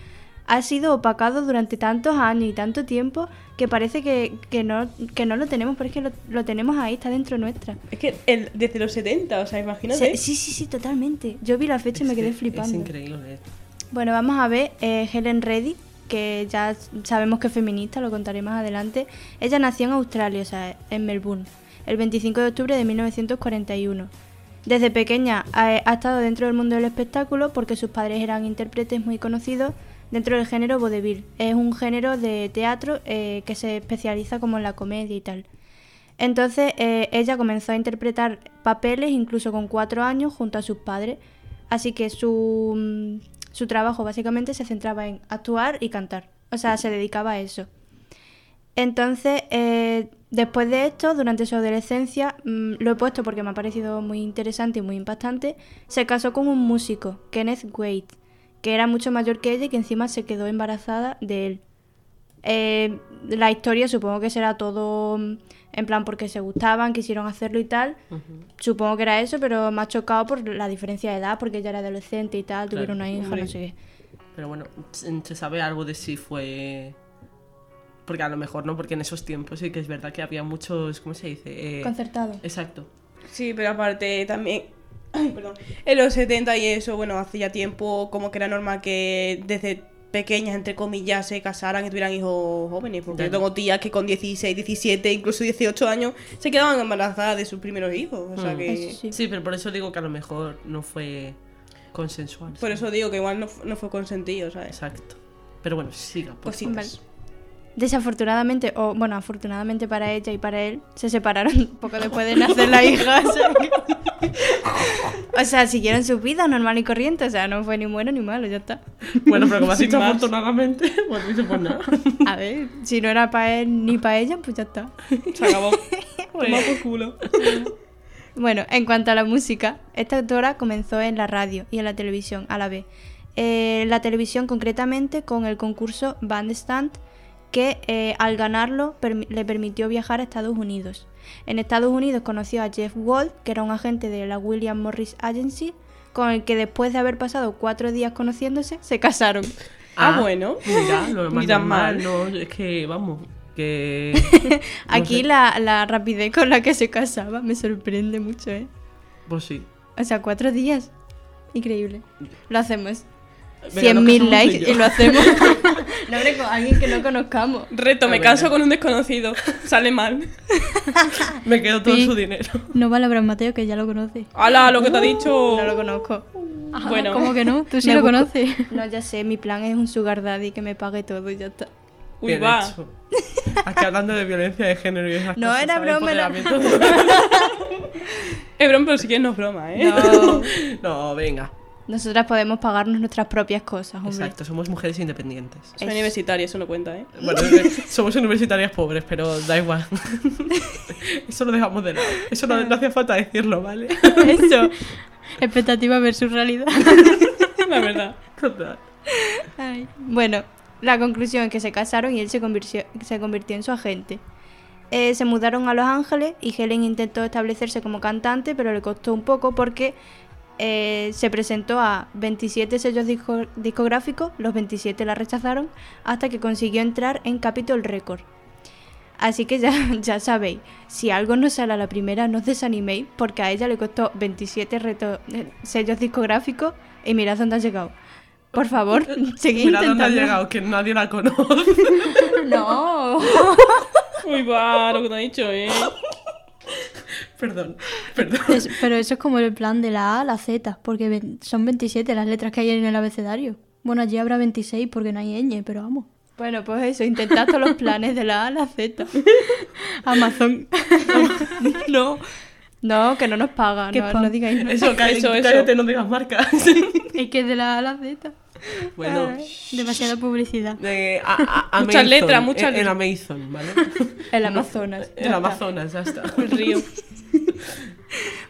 ha sido opacado durante tantos años y tanto tiempo que parece que, que no, que no lo tenemos, pero es que lo, lo tenemos ahí, está dentro nuestra. Es que el, desde los 70, o sea, imagínate. sí, sí, sí, totalmente. Yo vi la fecha y me quedé que flipando. Es increíble. Bueno, vamos a ver eh, Helen Reddy, que ya sabemos que es feminista, lo contaré más adelante. Ella nació en Australia, o sea, en Melbourne, el 25 de octubre de 1941. Desde pequeña ha, ha estado dentro del mundo del espectáculo porque sus padres eran intérpretes muy conocidos dentro del género vaudeville. Es un género de teatro eh, que se especializa como en la comedia y tal. Entonces eh, ella comenzó a interpretar papeles incluso con cuatro años junto a sus padres. Así que su, mm, su trabajo básicamente se centraba en actuar y cantar. O sea, se dedicaba a eso. Entonces, eh, después de esto, durante su adolescencia, mm, lo he puesto porque me ha parecido muy interesante y muy impactante, se casó con un músico, Kenneth Wade, que era mucho mayor que ella y que encima se quedó embarazada de él. Eh, la historia supongo que será todo mm, en plan porque se gustaban, quisieron hacerlo y tal. Supongo que era eso, pero me ha chocado por la diferencia de edad, porque ella era adolescente y tal, tuvieron una hija, hombre. no sé qué. Pero bueno, ¿se se sabe algo de si fue Porque a lo mejor no, porque en esos tiempos sí que es verdad que había muchos, ¿cómo se dice? Eh, Concertado. Exacto. Sí, pero aparte también. Perdón. En los 70 y eso, bueno, hacía tiempo como que era normal que desde pequeñas, entre comillas, se casaran y tuvieran hijos jóvenes. Porque Ya. yo tengo tías que con 16, 17, incluso 18 años se quedaban embarazadas de sus primeros hijos. O sea Mm. que. Sí. Sí, pero por eso digo que a lo mejor no fue consensual. Por ¿sabes? eso digo que igual no, no fue consentido, ¿sabes? Exacto. Pero bueno, siga. Por Cositas. Vale. Desafortunadamente, o bueno, afortunadamente para ella y para él, se separaron poco después de nacer la hija. O sea, que- o sea, siguieron su vida normal y corriente. O sea, no fue ni bueno ni malo, ya está. Bueno, pero como has dicho afortunadamente, pues dice pues nada. A ver, si no era para él ni para ella, pues ya está. Se acabó. Toma por culo. Bueno, en cuanto a la música, esta autora comenzó en la radio y en la televisión a la vez. Eh, la televisión concretamente con el concurso Bandstand que eh, al ganarlo le permitió viajar a Estados Unidos. En Estados Unidos conoció a Jeff Wald, que era un agente de la William Morris Agency, con el que después de haber pasado cuatro días conociéndose, se casaron. Ah, bueno. Mira, lo más normal, mal. no, es que vamos, que Aquí la rapidez con la que se casaba me sorprende mucho, ¿eh? pues sí. O sea, cuatro días. Increíble. Lo hacemos. Venga, nos 100.000 casamos tú y likes y lo hacemos. no, hombre, con alguien que no conozcamos. Reto, me caso con un desconocido. Sale mal. Me quedo todo Sí. su dinero. No vale Abraham Mateo, que ya lo conoce. ¡Hala! Lo que te ha dicho. No lo conozco. Bueno. ¿Cómo que no? Tú sí Me lo busco- conoces. No, ya sé, mi plan es un sugar daddy que me pague todo y ya está. Uy, Bien va. hecho. Aquí hablando de violencia de género y esas No, cosas, era broma, era- Empoderamiento. Es broma, pero si quieres no es broma, ¿eh? No. No, venga. Nosotras podemos pagarnos nuestras propias cosas, hombre. Exacto, somos mujeres independientes. Soy universitaria, eso no cuenta, ¿eh? Bueno, eh, somos universitarias pobres, pero da igual. Eso lo dejamos de lado. Eso no, no hacía falta decirlo, ¿vale? Eso. Expectativa versus realidad. La verdad. Total. Ay. Bueno, la conclusión es que se casaron y él se convirtió, se convirtió en su agente. Eh, se mudaron a Los Ángeles y Helen intentó establecerse como cantante, pero le costó un poco porque eh, se presentó a 27 sellos disco- discográficos, los 27 la rechazaron, hasta que consiguió entrar en Capitol Record. Así que ya, ya sabéis, si algo no sale a la primera, no os desaniméis, porque a ella le costó 27 reto- eh, sellos discográficos y mirad dónde ha llegado. Por favor, seguid Mira dónde ha intentando. llegado, que nadie la conoce. No. Uy, va, lo que te ha dicho, ¿eh? Perdón, perdón. Es- pero eso es como el plan de la A a la Z, porque son 27 las letras que hay en el abecedario. Bueno, allí habrá 26 porque no hay ñ, pero vamos. Bueno, pues eso, intentad todos los planes de la A a la Z. Amazon. No. No, que no nos paga, Qué no, pa- no digáis nada. Eso, cá- Eso, eso. cállate, no digas marcas. es que es de la A a la Z. bueno, Demasiada publicidad. a, a- Muchas letras, muchas letras. Amazon, ¿vale? El Amazonas. En Amazonas, ya está. El río.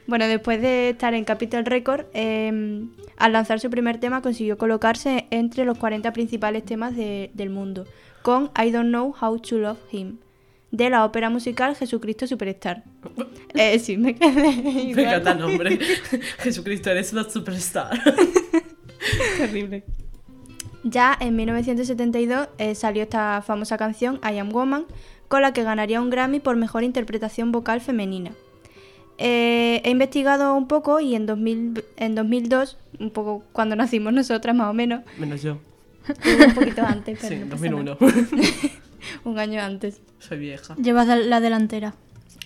Bueno, después de estar en Capitol Record, eh, al lanzar su primer tema consiguió colocarse entre los 40 principales temas de- del mundo, con I Don't Know How to Love Him, de la ópera musical Jesucristo Superstar. Eh, sí, me quedé Me igual. encanta el nombre. Jesucristo, eres una superstar. Terrible. Ya en 1972 eh, salió esta famosa canción I Am Woman, con la que ganaría un Grammy por mejor interpretación vocal femenina. Eh, he investigado un poco y en, 2000 en 2002, un poco cuando nacimos nosotras más o menos, Menos yo. un poquito antes, pero Sí, no en pasa 2001. nada. un año antes. Soy vieja. Llevas la delantera.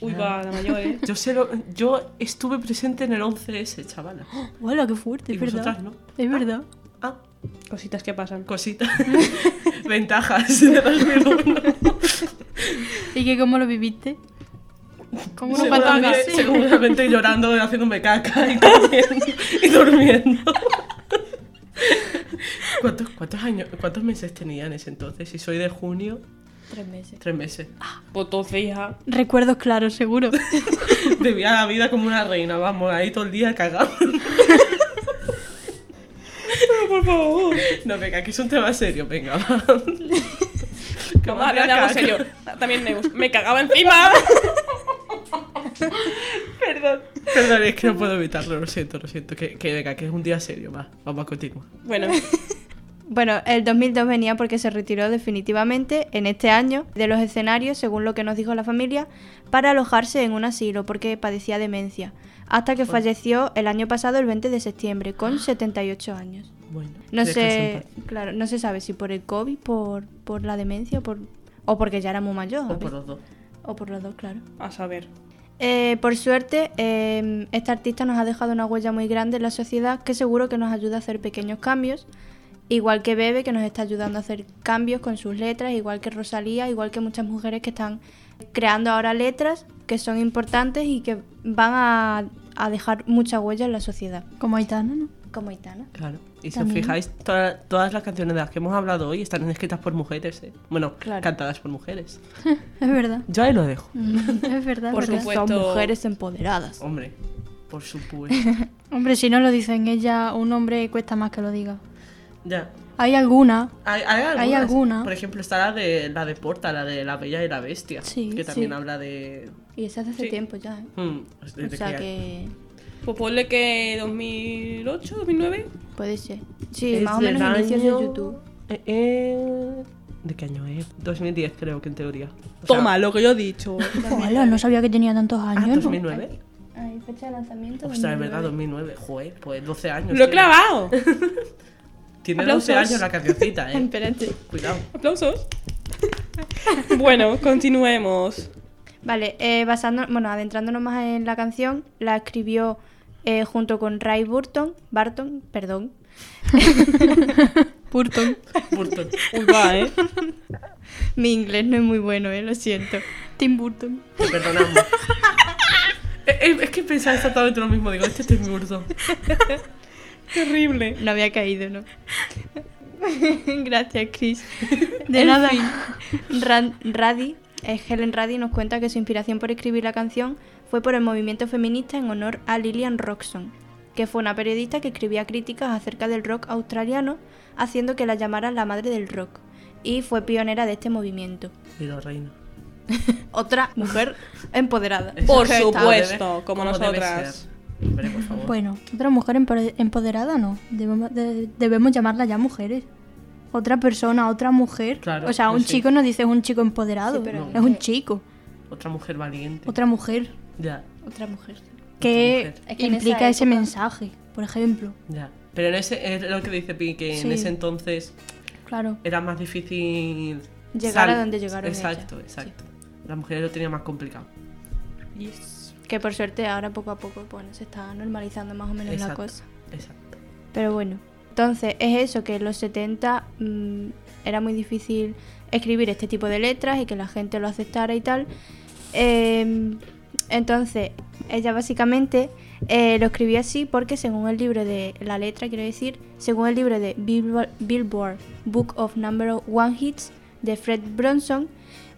Uy, va, la mayor, ¿eh? Yo, sé lo- yo estuve presente en el 11S, chavala. Hola, qué fuerte, Y es verdad. vosotras no. Es verdad. Ah, Cositas que pasan. cosita. Ventajas de 2001. ¿Y que cómo lo viviste? ¿Cómo no faltaba Seguramente, llorando, haciéndome caca y durmiendo. Y durmiendo. ¿Cuántos, cuántos años, cuántos meses tenía en ese entonces? Si soy de junio, Tres meses. tres meses. Pues entonces, hija. Recuerdos claros, seguro. Vivía la vida como una reina, vamos, ahí todo el día cagado. Por favor. No, venga, aquí es un tema serio, venga, va. Que Vamos me a hablar de hacía algo serio. También me, me cagaba encima. Perdón. Perdón, es que no puedo evitarlo, lo siento, lo siento. Que, que venga, que es un día serio, va. Vamos a continuar. Bueno, Bueno, el 2002 venía porque se retiró definitivamente en este año de los escenarios, según lo que nos dijo la familia, para alojarse en un asilo porque padecía demencia, hasta que falleció el año pasado, el 20 de septiembre, con 78 años. Bueno, No sé, claro, no se sabe si por el COVID, por, por la demencia, por, o porque ya era muy mayor. O por los dos. O por los dos, claro. A saber. Eh, por suerte, eh, este artista nos ha dejado una huella muy grande en la sociedad que seguro que nos ayuda a hacer pequeños cambios. Igual que Bebe, que nos está ayudando a hacer cambios con sus letras, igual que Rosalía, igual que muchas mujeres que están creando ahora letras que son importantes y que van a, a dejar mucha huella en la sociedad. Como Aitana, ¿no? Como Aitana. Claro. Y si os fijáis, toda- todas las canciones de las que hemos hablado hoy están escritas por mujeres, ¿eh? Bueno, Claro. cantadas por mujeres. Es verdad. Yo ahí lo dejo. Es verdad. Por es verdad. Son mujeres empoderadas. Hombre, por supuesto. Hombre, si no lo dicen ella, un hombre cuesta más que lo diga. Ya. Hay alguna. Hay, hay algunas. Hay alguna. Por ejemplo, está la de la de Porta, la de La Bella y la Bestia. Sí, que también sí. habla de. Y eso hace, Sí. tiempo ya. ¿eh? Hmm, O desde sea que- que Pues ponle que 2008, 2009. puede ser. Sí, Es más o menos del inicios de año- YouTube. Eh, eh, ¿De qué año es? 2010 creo que en teoría. O sea, Toma, lo que yo he dicho. Hola, no sabía que tenía tantos Ah, años. ¿no? 2009. Ay, fecha de lanzamiento. Ostras, es verdad, 2009. 2009. Joder, pues 12 años. ¡Lo he clavado! Tiene Aplausos. 12 años la cancioncita, eh. Espérate. Cuidado. Aplausos. bueno, continuemos. Vale, eh, basando, bueno, adentrándonos más en la canción, la escribió eh, junto con Ray Burton, Barton, perdón, Burton. Burton. Uy, va, ¿eh? mi inglés no es muy bueno, eh, lo siento. Tim Burton. Te perdonamos. Eh, eh, es que pensaba exactamente lo mismo. Digo, este es Tim Burton. Terrible. No había caído, ¿no? Gracias, Chris. De En nada. Raddy, eh, Helen Raddy nos cuenta que su inspiración por escribir la canción fue por el movimiento feminista en honor a Lillian Roxon, que fue una periodista que escribía críticas acerca del rock australiano, haciendo que la llamaran la madre del rock, y fue pionera de este movimiento. Mira, reina. Otra mujer empoderada. Por supuesto, como debe nosotras. Por favor. Bueno, otra mujer empo- empoderada, ¿no? Debemos, de- debemos llamarla ya mujeres. Otra persona, otra mujer. Claro, o sea, un pues sí. chico no dice un chico empoderado. Sí, pero es es un chico. Otra mujer valiente. Otra mujer. Ya, Otra mujer. Es que implica ese época- mensaje, por ejemplo. ya. Pero en ese, es lo que dice Pi, que en ese entonces Claro. era más difícil Llegar a donde llegaron Exacto, exacto. Las mujeres lo tenían más complicado. Que por suerte ahora poco a poco bueno, se está normalizando más o menos la cosa. Exacto. Pero bueno, entonces es eso, que en los 70 mm, era muy difícil escribir este tipo de letras y que la gente lo aceptara y tal. Eh, entonces, ella básicamente eh, lo escribía así porque según el libro de la letra, quiero decir, según el libro de Billboard, Billboard Book of Number One Hits de Fred Bronson,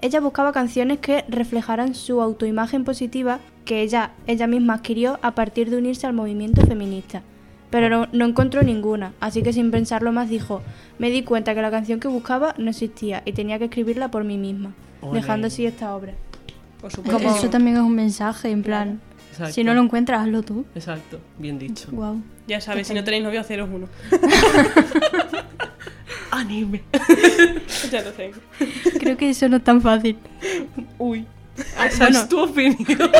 ella buscaba canciones que reflejaran su autoimagen positiva que ella, ella misma adquirió a partir de unirse al movimiento feminista. Pero no, no encontró ninguna, así que sin pensarlo más dijo, me di cuenta que la canción que buscaba no existía y tenía que escribirla por mí misma, Ole. dejando así esta obra. Por supuesto. Como eso también es un mensaje, en plan. Exacto. Si no lo encuentras, hazlo tú. Exacto, bien dicho. Wow. Ya sabes, si no tenéis novio, haceros uno. Anime. ya lo tengo. Creo que eso no es tan fácil. Uy. Esa es tu opinión.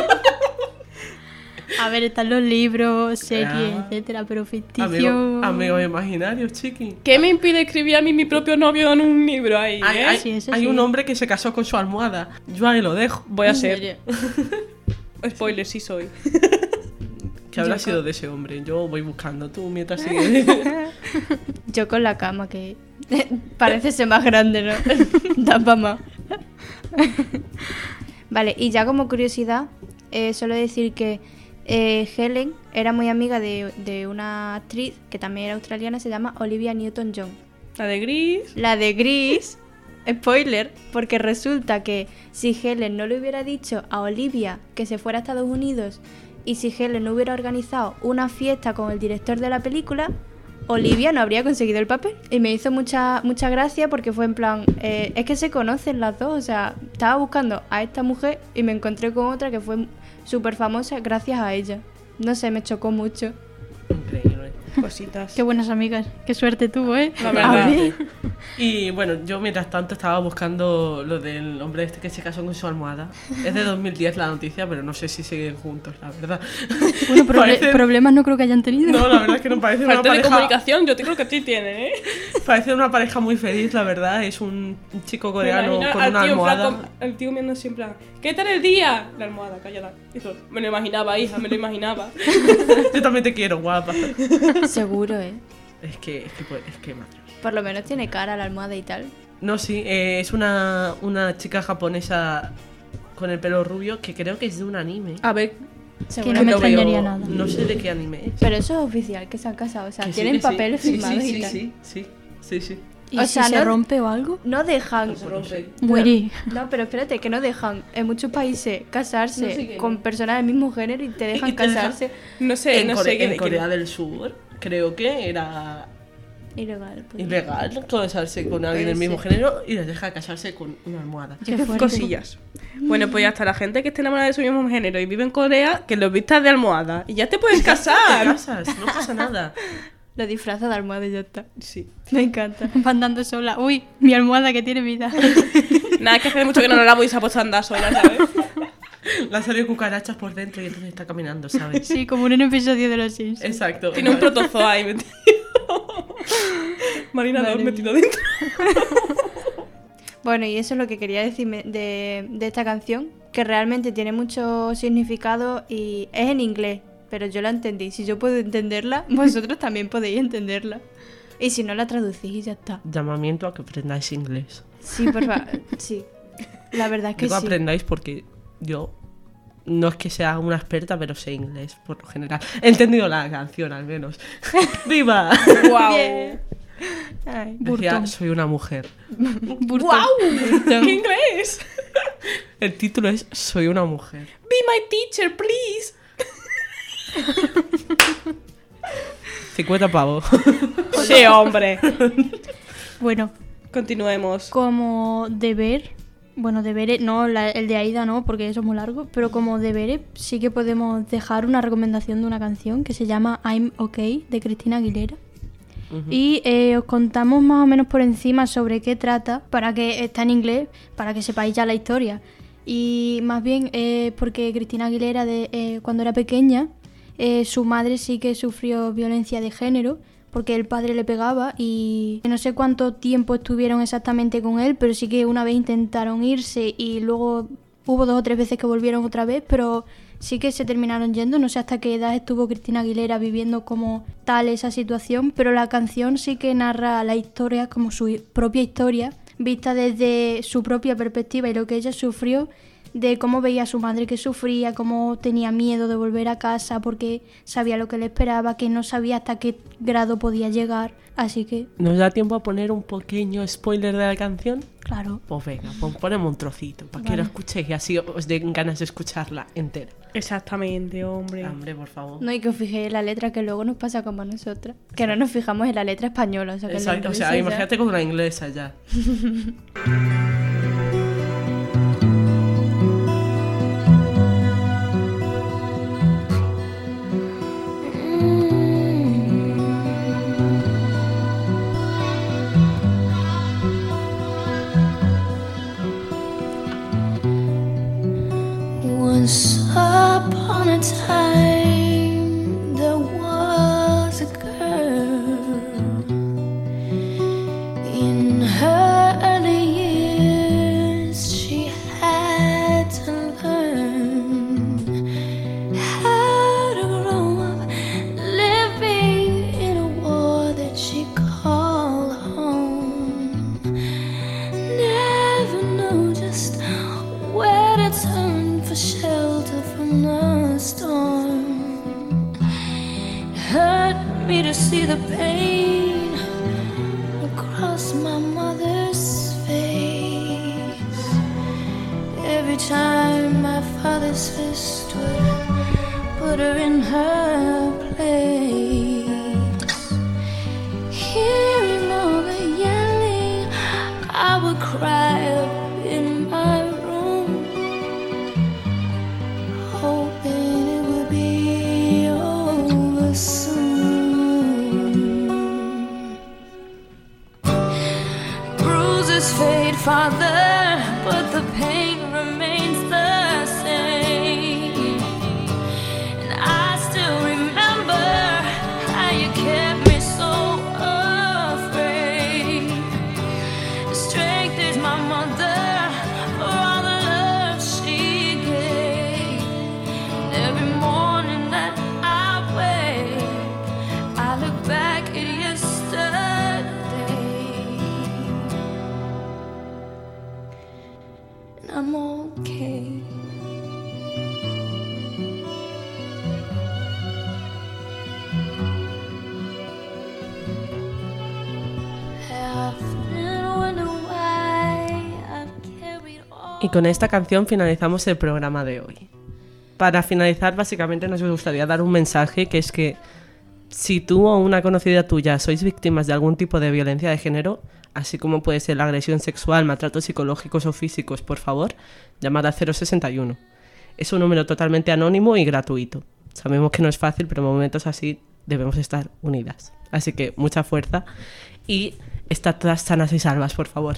A ver, están los libros, series, Ah. etcétera, pero ficticio. Amigo, amigos imaginarios, chiqui. ¿Qué me impide escribir a mí mi propio novio en un libro ahí, Hay, eh? hay- Sí, eso hay sí. un hombre que se casó con su almohada. Yo ahí lo dejo. Voy a ¿En ser. Spoiler, sí soy. ¿Qué habrá Yo sido con- de ese hombre? Yo voy buscando. Tú mientras sigues. Yo con la cama, que parece ser más grande, ¿no? da más. vale, y ya como curiosidad, eh, solo decir que eh, Helen era muy amiga de, de una actriz que también era australiana, se llama Olivia Newton-John. La de gris. La de Gris, spoiler, porque resulta que si Helen no le hubiera dicho a Olivia que se fuera a Estados Unidos y si Helen no hubiera organizado una fiesta con el director de la película, Olivia no habría conseguido el papel. Y me hizo mucha, mucha gracia porque fue en plan, eh, es que se conocen las dos, o sea, estaba buscando a esta mujer y me encontré con otra que fue súper famosa gracias a ella. No sé, me chocó mucho. Increíble. Cositas. Qué buenas amigas. Qué suerte tuvo, ¿eh? La verdad. Y bueno, yo mientras tanto estaba buscando lo del hombre este que se casó con su almohada. Es de 2010 la noticia, pero no sé si siguen juntos, la verdad. Bueno, proble- Parece- problemas no creo que hayan tenido. No, la verdad es que no parece una Falta de pareja. comunicación, yo creo que sí tienen, ¿eh? Parece una pareja muy feliz, la verdad. Es un chico coreano con una tío almohada. el tío viendo siempre, ¿qué tal el día? La almohada, cállala. Eso, me lo imaginaba, hija, me lo imaginaba. Yo también te quiero, guapa. Seguro, ¿eh? Es que, es que, pues, es que madre. Por lo menos tiene cara la almohada y tal. No, sí, eh, es una, una chica japonesa con el pelo rubio que creo que es de un anime. A ver, Que no me extrañaría nada. No sé de qué anime es. Pero eso es oficial, que se han casado. O sea, Que tienen sí. firmados sí, y sí, tal. sí, sí, sí, sí. ¿Y O si sea, se no- rompe o algo? No dejan. Se rompe. No, pero espérate, que no dejan en muchos países casarse No sé con personas del mismo género y te dejan Y te dejan- casarse no sé, en no Core- sé qué. en Corea del Sur creo que era ilegal. pues. ilegal casarse con alguien del mismo género y les deja casarse con una almohada. Qué fuerte. cosillas. Bueno, pues ya está la gente que esté enamorada de su mismo género y vive en Corea, que los vistas de almohada. Y ya te puedes Te casar. casas, no pasa nada. Lo disfraza de almohada y ya está. Sí. Me encanta. Va andando sola. Uy, mi almohada que tiene vida. Nada, es que hace mucho que no la lavo y se ha puesto a andar sola, ¿sabes? Le han salido cucarachas por dentro y entonces está caminando, ¿sabes? Sí, como en un episodio de Los Sims. Exacto. Tiene un protozoo ahí metido. Marina mía. metido dentro. Bueno, y eso es lo que quería decirme de, de esta canción, que realmente tiene mucho significado y es en inglés, pero yo la entendí. Si yo puedo entenderla, vosotros también podéis entenderla. Y si no, la traducís y ya está. Llamamiento a que aprendáis inglés. Sí, por favor. Sí. La verdad es que Digo sí. aprendáis porque yo no es que sea una experta, pero sé inglés por lo general. He entendido la canción al menos. ¡Viva! ¡Wow! Ay. Decía, Burton. soy una mujer. ¡Wow! ¡Qué inglés! El título es Soy una mujer. Be my teacher, please. 50 pavos. Sí, hombre. Bueno, Continuemos. como deber, bueno, deberes, no, la- el de Aida no, porque eso es muy largo, pero como deberes sí que podemos dejar una recomendación de una canción que se llama I'm Okay de Cristina Aguilera. Y eh, os contamos más o menos por encima sobre qué trata, para que está en inglés, para que sepáis ya la historia. Y más bien eh, porque Cristina Aguilera, de, eh, cuando era pequeña, eh, su madre sí que sufrió violencia de género, porque el padre le pegaba y no sé cuánto tiempo estuvieron exactamente con él, pero sí que una vez intentaron irse y luego hubo dos o tres veces que volvieron otra vez, pero sí que se terminaron yendo. No sé hasta qué edad estuvo Cristina Aguilera viviendo como tal esa situación, pero la canción sí que narra la historia como su propia historia, vista desde su propia perspectiva y lo que ella sufrió, de cómo veía a su madre que sufría, cómo tenía miedo de volver a casa porque sabía lo que le esperaba, que no sabía hasta qué grado podía llegar. Así que, ¿Nos da tiempo a poner un pequeño spoiler de la canción? claro. Pues venga, pon- ponemos un trocito para que Vale. lo escuchéis y así os den ganas de escucharla entera. Exactamente, hombre. Hombre, por favor. No hay que os fijéis en la letra que luego nos pasa como a nosotras. Que no nos fijamos en la letra española. O sea, que Exacto, o sea, imagínate con una inglesa ya. time, con esta canción finalizamos el programa de hoy. Para finalizar, básicamente nos gustaría dar un mensaje que es que si tú o una conocida tuya sois víctimas de algún tipo de violencia de género, así como puede ser la agresión sexual, maltratos psicológicos o físicos, por favor, llamad al 061. Es un número totalmente anónimo y gratuito. Sabemos que no es fácil, pero en momentos así debemos estar unidas. Así que mucha fuerza y estad todas sanas y salvas, por favor.